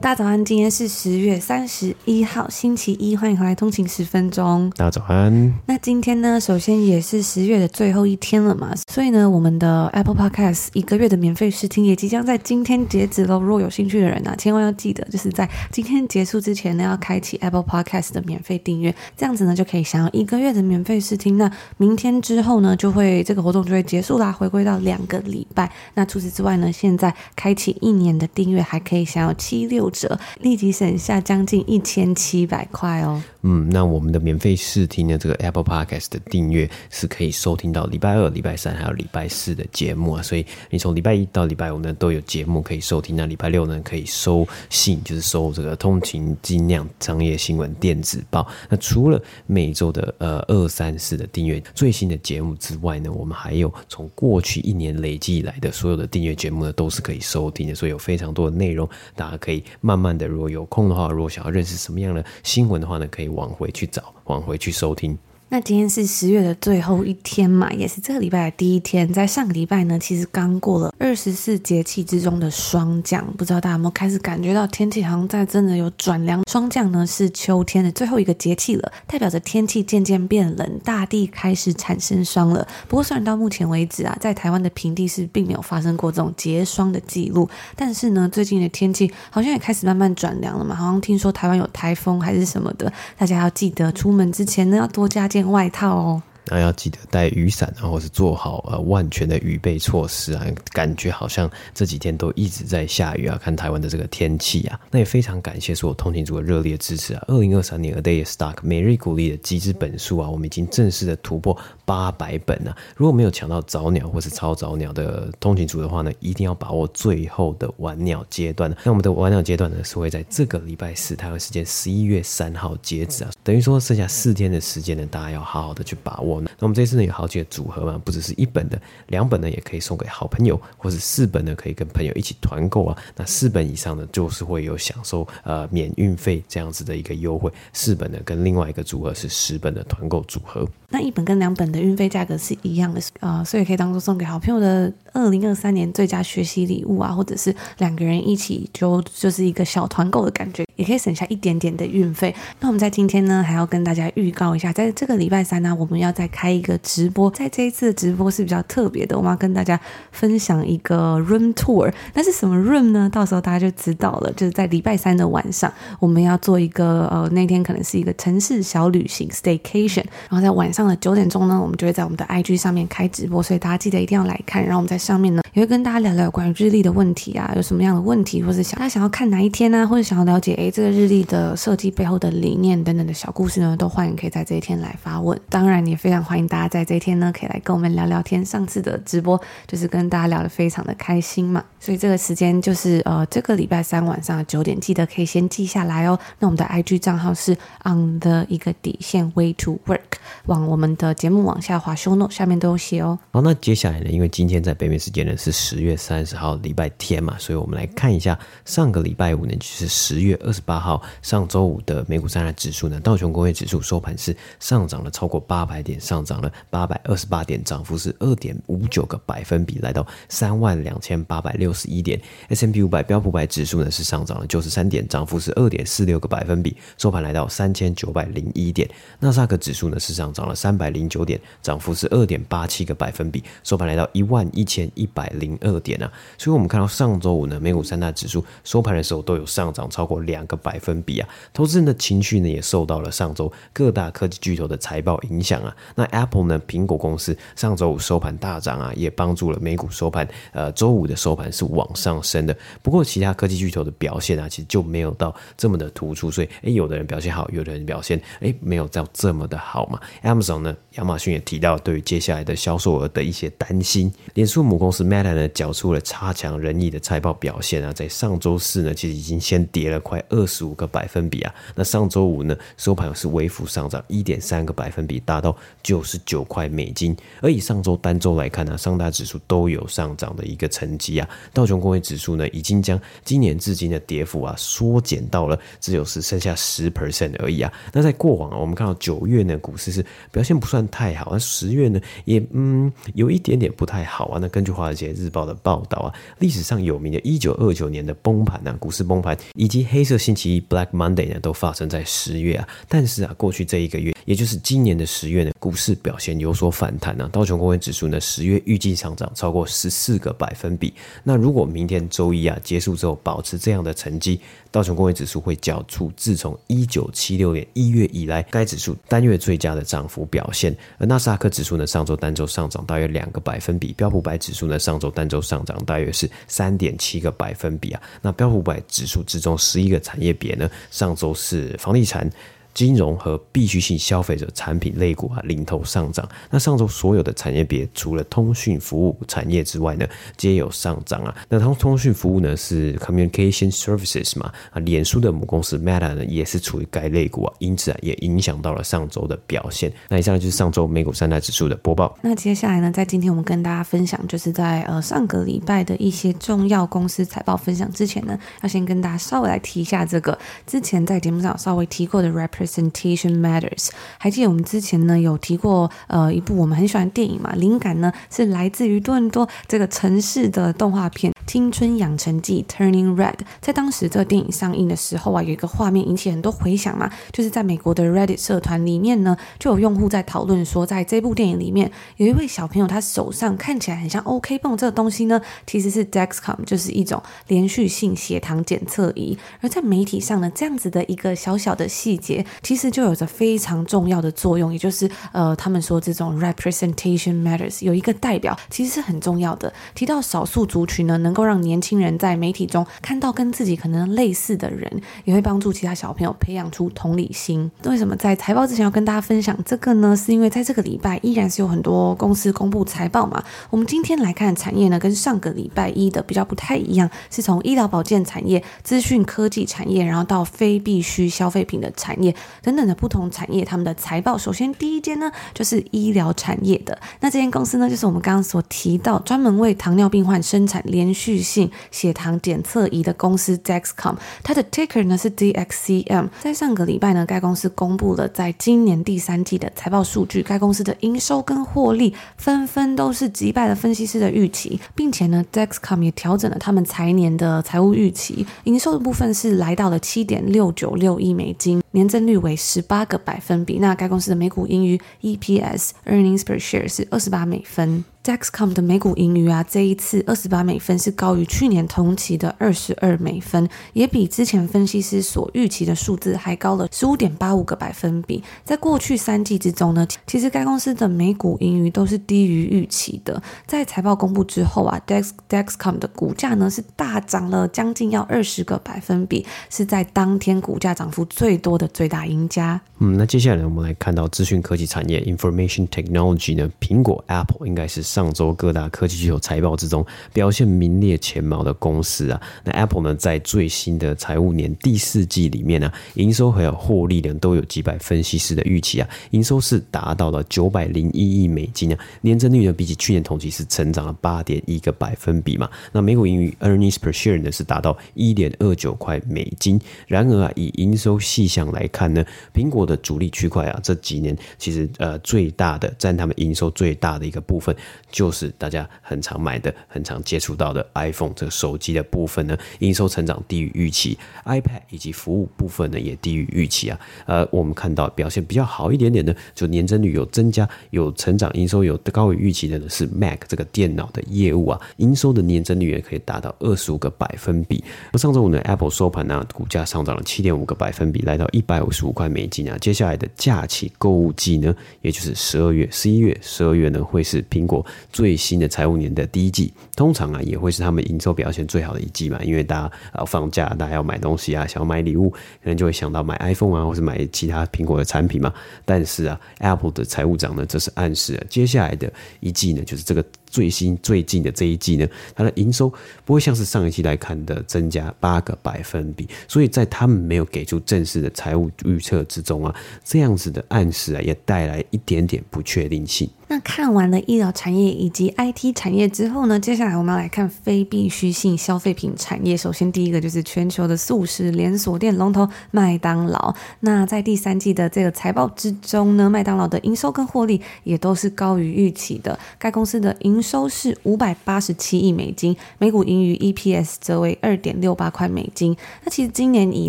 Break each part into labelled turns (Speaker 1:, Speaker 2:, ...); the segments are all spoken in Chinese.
Speaker 1: 大早安，今天是十月三十一号，星期一，欢迎回来通勤十分钟。
Speaker 2: 大家早安。
Speaker 1: 那今天呢，首先也是十月的最后一天了嘛，所以呢，我们的 Apple Podcast 一个月的免费试听也即将在今天截止喽。如果有兴趣的人呢、啊，千万要记得，就是在今天结束之前呢，要开启 Apple Podcast 的免费订阅，这样子呢，就可以享有一个月的免费试听。那明天之后呢，就会这个活动就会结束啦，回归到两个礼拜。那除此之外呢，现在开启一年的订阅，还可以享有七六折，立即省下将近一千七百块哦。
Speaker 2: 嗯，那我们的免费试听的这个 Apple Podcast 的订阅是可以收听到礼拜二、礼拜三还有礼拜四的节目啊。所以你从礼拜一到礼拜五呢都有节目可以收听。那礼拜六呢可以收信，就是收这个通勤精酿商业新闻电子报。那除了每周的呃二三四的订阅最新的节目之外呢，我们还有从过去一年累计以来的所有的订阅节目呢都是可以收听的。所以有非常多的内容，大家可以慢慢的，如果有空的话，如果想要认识什么样的新闻的话呢，可以。往回去找，往回去收听。
Speaker 1: 那今天是十月的最后一天嘛，也是这个礼拜的第一天。在上个礼拜呢，其实刚过了二十四节气之中的霜降，不知道大家有没有开始感觉到天气好像在真的有转凉。霜降呢是秋天的最后一个节气了，代表着天气渐渐变冷，大地开始产生霜了。不过虽然到目前为止啊，在台湾的平地是并没有发生过这种结霜的记录，但是呢，最近的天气好像也开始慢慢转凉了嘛。好像听说台湾有台风还是什么的，大家要记得出门之前呢要多加件。件外套哦。
Speaker 2: 那要记得带雨伞，然后是做好呃万全的预备措施啊！感觉好像这几天都一直在下雨啊，看台湾的这个天气啊，那也非常感谢所有通勤族的热烈支持啊！二零二三年 A Day Stock 每日鼓励的集资本数啊，我们已经正式的突破八百本了啊。如果没有抢到早鸟或是超早鸟的通勤族的话呢，一定要把握最后的晚鸟阶段。那我们的晚鸟阶段呢，是会在这个礼拜四台湾时间十一月三号截止啊，等于说剩下四天的时间呢，大家要好好的去把握。那我们这次呢有好几个组合嘛，不只是一本的，两本呢也可以送给好朋友，或是四本呢可以跟朋友一起团购啊。那四本以上呢就是会有享受呃免运费这样子的一个优惠，四本呢跟另外一个组合是十本的团购组合。
Speaker 1: 那一本跟两本的运费价格是一样的啊，呃，所以可以当做送给好朋友的二零二三年最佳学习礼物啊，或者是两个人一起就就是一个小团购的感觉，也可以省下一点点的运费。那我们在今天呢还要跟大家预告一下，在这个礼拜三呢，我们要在开一个直播，在这一次的直播是比较特别的，我们要跟大家分享一个 room tour。那是什么 room 呢？到时候大家就知道了。就是在礼拜三的晚上，我们要做一个呃，那天可能是一个城市小旅行 staycation，然后在晚上。的九点钟呢，我们就会在我们的 IG 上面开直播，所以大家记得一定要来看。然后我们在上面呢，也会跟大家聊聊关于日历的问题啊，有什么样的问题，或者想大家想要看哪一天呢、或者想要了解诶这个日历的设计背后的理念等等的小故事呢，都欢迎可以在这一天来发问。当然也非常欢迎大家在这天呢，可以来跟我们聊聊天。上次的直播就是跟大家聊得非常的开心嘛，所以这个时间就是呃这个礼拜三晚上九点，记得可以先记下来哦。那我们的 IG 账号是 on the 一个底线 way to work 往。我们的节目往下滑，show note 下面都有写哦。
Speaker 2: 好，那接下来呢？因为今天在北美时间呢是十月三十号礼拜天嘛，所以我们来看一下上个礼拜五呢，就是十月二十八号上周五的美股三大指数呢，道琼工业指数收盘是上涨了超过八百点，上涨了八百二十八点，涨幅是二点五九个百分比，来到三万两千八百六十一点。S M P 五百标普百指数呢是上涨了九十三点，涨幅是二点四六个百分比，收盘来到三千九百零一点。纳斯达克指数呢是上涨了三百零九点，涨幅是二点八七个百分比，收盘来到一万一千一百零二点啊。所以我们看到上周五呢，美股三大指数收盘的时候都有上涨超过两个百分比啊，投资人的情绪呢也受到了上周各大科技巨头的财报影响啊。那 Apple 呢，苹果公司上周五收盘大涨啊，也帮助了美股收盘，呃，周五的收盘是往上升的。不过其他科技巨头的表现啊，其实就没有到这么的突出，所以诶，有的人表现好，有的人表现诶没有到这么的好嘛。Amazon 呢，亚马逊也提到对于接下来的销售额的一些担心。脸书母公司 Meta 呢，缴出了差强人意的财报表现啊，在上周四呢，其实已经先跌了快二十五个百分比啊。那上周五呢，收盘是微幅上涨一点三个百分比，达到九十九块美金。而以上周单周来看呢，三大指数都有上涨的一个成绩啊。道琼工业指数呢，已经将今年至今的跌幅啊缩减到了只有是剩下十 percent 而已啊。那在过往啊，我们看到九月呢，股市是表现不算太好，而十月呢，也嗯有一点点不太好啊。那根据华尔街日报的报道啊，历史上有名的一九二九年的崩盘啊，股市崩盘以及黑色星期一 Black Monday 呢，都发生在十月啊。但是啊，过去这一个月，也就是今年的十月呢，股市表现有所反弹啊。道琼工业指数呢，十月预计上涨超过十四个百分比。那如果明天周一啊结束之后保持这样的成绩，道琼工业指数会缴出自从一九七六年一月以来该指数单月最佳的涨幅表现。而纳斯达克指数呢，上周单周上涨大约两个百分比，标普百指数呢，上周单周上涨大约是三点七个百分比啊。那标普百指数之中十一个产业别呢，上周是房地产。金融和必需性消费者产品类股啊领头上涨。那上周所有的产业别除了通讯服务产业之外呢，皆有上涨啊。那通通讯服务呢是 communication services 嘛啊，脸书的母公司 Meta 呢也是处于该类股啊，因此啊也影响到了上周的表现。那以上就是上周美股三大指数的播报。
Speaker 1: 那接下来呢，在今天我们跟大家分享，就是在呃上个礼拜的一些重要公司财报分享之前呢，要先跟大家稍微来提一下这个之前在节目上稍微提过的 rapper。Presentation matters。还记得我们之前呢有提过，呃，一部我们很喜欢的电影嘛，灵感呢是来自于多伦多这个城市的动画片《青春养成记》（Turning Red）。在当时这个电影上映的时候啊，有一个画面引起很多回响嘛，就是在美国的 Reddit 社团里面呢，就有用户在讨论说，在这部电影里面有一位小朋友，他手上看起来很像 OK 绷这个东西呢，其实是 Dexcom，就是一种连续性血糖检测仪。而在媒体上呢，这样子的一个小小的细节。其实就有着非常重要的作用，也就是呃，他们说这种 representation matters 有一个代表，其实是很重要的。提到少数族群呢，能够让年轻人在媒体中看到跟自己可能类似的人，也会帮助其他小朋友培养出同理心。为什么在财报之前要跟大家分享这个呢？是因为在这个礼拜依然是有很多公司公布财报嘛。我们今天来看产业呢，跟上个礼拜一的比较不太一样，是从医疗保健产业、资讯科技产业，然后到非必需消费品的产业。等等的不同产业，他们的财报，首先第一间呢就是医疗产业的，那这间公司呢就是我们刚刚所提到专门为糖尿病患生产连续性血糖检测仪的公司 Dexcom，它的 ticker 呢是 DXCM。在上个礼拜呢，该公司公布了在今年第三季的财报数据，该公司的营收跟获利纷纷都是击败了分析师的预期，并且呢 Dexcom 也调整了他们财年的财务预期，营收的部分是来到了七点六九六亿美金。年增率为十八个百分比，那该公司的每股盈余 EPS earnings per share 是二十八美分。Dexcom 的每股盈余啊，这一次二十八美分是高于去年同期的二十二美分，也比之前分析师所预期的数字还高了十五点八五个百分比。在过去三季之中呢，其实该公司的每股盈余都是低于预期的。在财报公布之后啊，Dex Dexcom 的股价呢是大涨了将近要二十个百分比，是在当天股价涨幅最多的最大赢家。
Speaker 2: 嗯，那接下来，我们来看到资讯科技产业 Information Technology 呢，苹果 Apple 应该是。上周各大科技巨头财报之中表现名列前茅的公司啊。那 Apple 呢，在最新的财务年第四季里面呢、啊，营收还有获利呢，都有击败分析师的预期啊。营收是达到了九百零一亿美金啊，年增率呢，比起去年同期是成长了八点一个百分比嘛。那每股盈余 earnings per share 呢，是达到一点二九块美金。然而啊，以营收细项来看呢，苹果的主力区块啊，这几年其实呃最大的占他们营收最大的一个部分，就是大家很常买的、很常接触到的 iPhone 这个手机的部分呢，营收成长低于预期，iPad 以及服务部分呢也低于预期啊。呃，我们看到表现比较好一点点的，就年增率有增加、有成长、营收有高于预期的呢是 Mac 这个电脑的业务啊，营收的年增率也可以达到二十五个百分比。而上周五呢，Apple 收盘呢，股价上涨了七点五个百分比，来到一百五十五块美金啊。接下来的假期购物季呢，也就是十二月、十一月、十二月呢，会是苹果最新的财务年的第一季，通常啊，也会是他们营收表现最好的一季嘛，因为大家啊放假，大家要买东西啊，想要买礼物，可能就会想到买 iPhone 啊，或是买其他苹果的产品嘛。但是啊，Apple 的财务长呢，这是暗示了接下来的一季呢，就是这个。最新最近的这一季呢，它的营收不会像是上一季来看的增加八个百分比，所以在他们没有给出正式的财务预测之中啊，这样子的暗示啊，也带来一点点不确定性。
Speaker 1: 看完了医疗产业以及 IT 产业之后呢，接下来我们要来看非必需性消费品产业。首先第一个就是全球的速食连锁店龙头麦当劳。那在第三季的这个财报之中呢，麦当劳的营收跟获利也都是高于预期的。该公司的营收是五百八十七亿美金，每股盈余 EPS 则为二点六八块美金。那其实今年以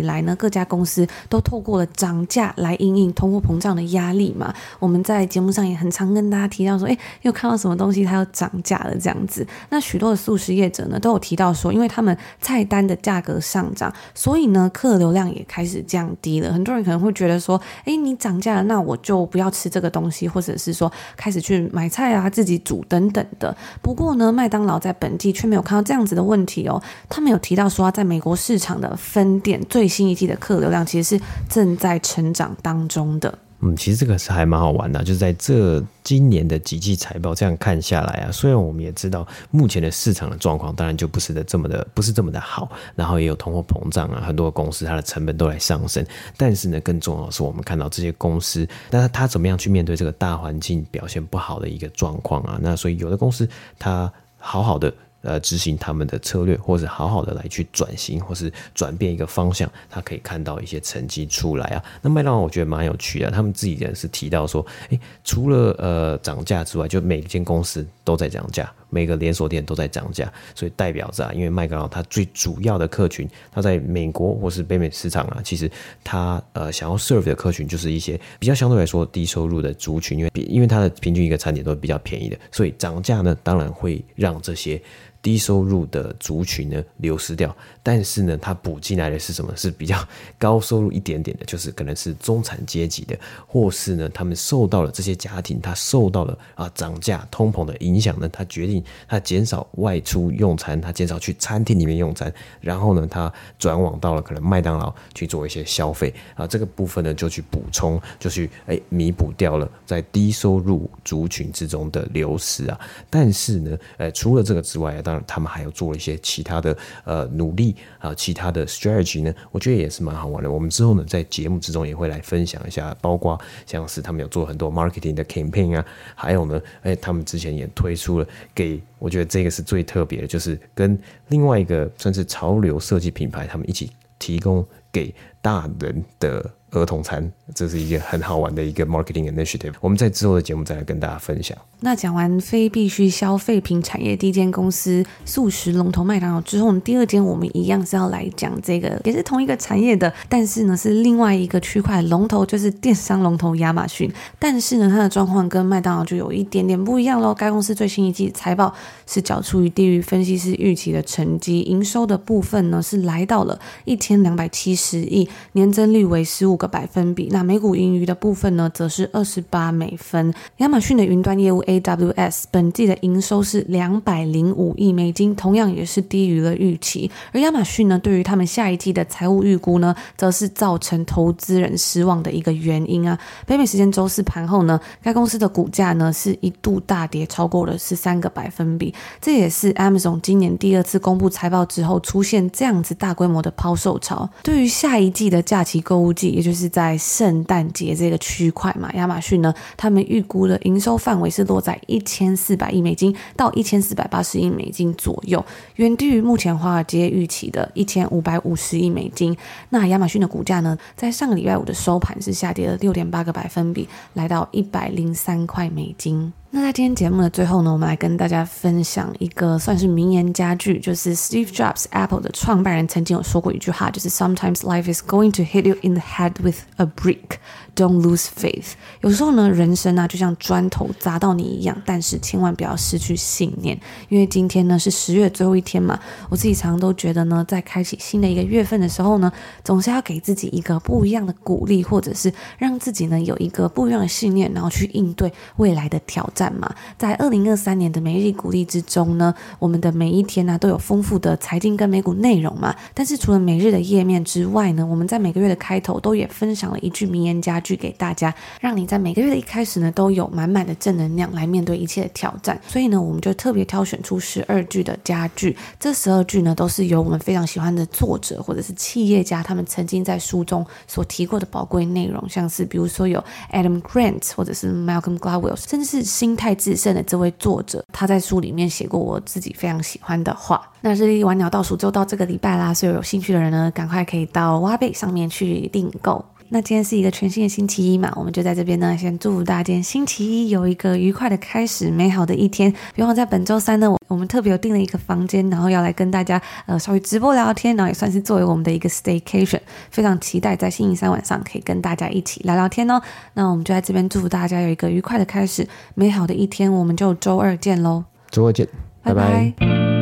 Speaker 1: 来呢，各家公司都透过了涨价来应应通货膨胀的压力嘛。我们在节目上也很常跟大家提到说，哎，又看到什么东西它要涨价了这样子。那许多的素食业者呢，都有提到说，因为他们菜单的价格上涨，所以呢，客流量也开始降低了。很多人可能会觉得说，哎，你涨价了，那我就不要吃这个东西，或者是说开始去买菜啊，自己煮等等的。不过呢，麦当劳在本地却没有看到这样子的问题哦。他们有提到说，在美国市场的分店最新一季的客流量其实是正在成长当中的。
Speaker 2: 嗯，其实这个是还蛮好玩的，就是在这今年的几季财报这样看下来啊，虽然我们也知道目前的市场的状况，当然就不是的这么的不是这么的好，然后也有通货膨胀啊，很多公司它的成本都在上升，但是呢，更重要的是我们看到这些公司，那它怎么样去面对这个大环境表现不好的一个状况啊？那所以有的公司它好好的。呃，执行他们的策略，或者好好的来去转型，或是转变一个方向，他可以看到一些成绩出来啊。那麦当劳我觉得蛮有趣的，他们自己人是提到说，诶，除了呃涨价之外，就每间公司都在涨价，每个连锁店都在涨价，所以代表着啊，因为麦当劳它最主要的客群，它在美国或是北美市场啊，其实它呃想要 serve 的客群就是一些比较相对来说低收入的族群，因为因为它的平均一个餐点都是比较便宜的，所以涨价呢，当然会让这些。低收入的族群呢流失掉，但是呢，它补进来的是什么？是比较高收入一点点的，就是可能是中产阶级的，或是呢，他们受到了这些家庭，他受到了啊涨价、通膨的影响呢，他决定他减少外出用餐，他减少去餐厅里面用餐，然后呢，他转往到了可能麦当劳去做一些消费啊，这个部分呢就去补充，就去哎弥补掉了在低收入族群之中的流失啊。但是呢，呃，除了这个之外，然，他们还有做一些其他的呃努力啊，其他的 strategy 呢，我觉得也是蛮好玩的。我们之后呢，在节目之中也会来分享一下，包括像是他们有做很多 marketing 的 campaign 啊，还有呢，哎，他们之前也推出了给，我觉得这个是最特别的，就是跟另外一个算是潮流设计品牌，他们一起提供给大人的。儿童餐，这是一个很好玩的一个 marketing initiative。我们在之后的节目再来跟大家分享。
Speaker 1: 那讲完非必需消费品产业第一间公司速食龙头麦当劳之后，我们第二间我们一样是要来讲这个，也是同一个产业的，但是呢是另外一个区块龙头，就是电商龙头亚马逊。但是呢它的状况跟麦当劳就有一点点不一样喽。该公司最新一季财报是缴出于低于分析师预期的成绩，营收的部分呢是来到了一千两百七十亿，年增率为十五。个百分比。那每股盈余的部分呢，则是二十八美分。亚马逊的云端业务 AWS 本季的营收是两百零五亿美金，同样也是低于了预期。而亚马逊呢，对于他们下一季的财务预估呢，则是造成投资人失望的一个原因啊。北美时间周四盘后呢，该公司的股价呢是一度大跌超过了十三个百分比，这也是 Amazon 今年第二次公布财报之后出现这样子大规模的抛售潮。对于下一季的假期购物季，也就就是在圣诞节这个区块嘛，亚马逊呢，他们预估的营收范围是落在一千四百亿美金到一千四百八十亿美金左右，远低于目前华尔街预期的一千五百五十亿美金。那亚马逊的股价呢，在上个礼拜五的收盘是下跌了六点八个百分比，来到一百零三块美金。那在今天节目的最后呢，我们来跟大家分享一个算是名言佳句，就是 Steve Jobs Apple 的创办人曾经有说过一句话，就是 Sometimes life is going to hit you in the head with a brick. Don't lose faith。有时候呢，人生啊就像砖头砸到你一样，但是千万不要失去信念，因为今天呢是十月最后一天嘛。我自己常常都觉得呢，在开启新的一个月份的时候呢，总是要给自己一个不一样的鼓励，或者是让自己呢有一个不一样的信念，然后去应对未来的挑战嘛。在二零二三年的每日鼓励之中呢，我们的每一天呢、都有丰富的财经跟美股内容嘛。但是除了每日的页面之外呢，我们在每个月的开头都也分享了一句名言佳句。给大家，让你在每个月的一开始呢，都有满满的正能量来面对一切的挑战。所以呢，我们就特别挑选出十二句的佳句。这十二句呢，都是由我们非常喜欢的作者或者是企业家，他们曾经在书中所提过的宝贵内容，像是比如说有 Adam Grant 或者是 Malcolm Gladwell，甚至是新心态致胜的这位作者，他在书里面写过我自己非常喜欢的话。那日历晚鸟倒数就到这个礼拜啦，所以有兴趣的人呢，赶快可以到挖贝上面去订购。那今天是一个全新的星期一嘛，我们就在这边呢，先祝福大家今天星期一有一个愉快的开始，美好的一天。别忘在本周三呢，我我们特别有订了一个房间，然后要来跟大家呃稍微直播聊聊天，然后也算是作为我们的一个 staycation，非常期待在星期三晚上可以跟大家一起聊聊天哦。那我们就在这边祝福大家有一个愉快的开始，美好的一天，我们就周二见喽，
Speaker 2: 周二见，拜拜。拜拜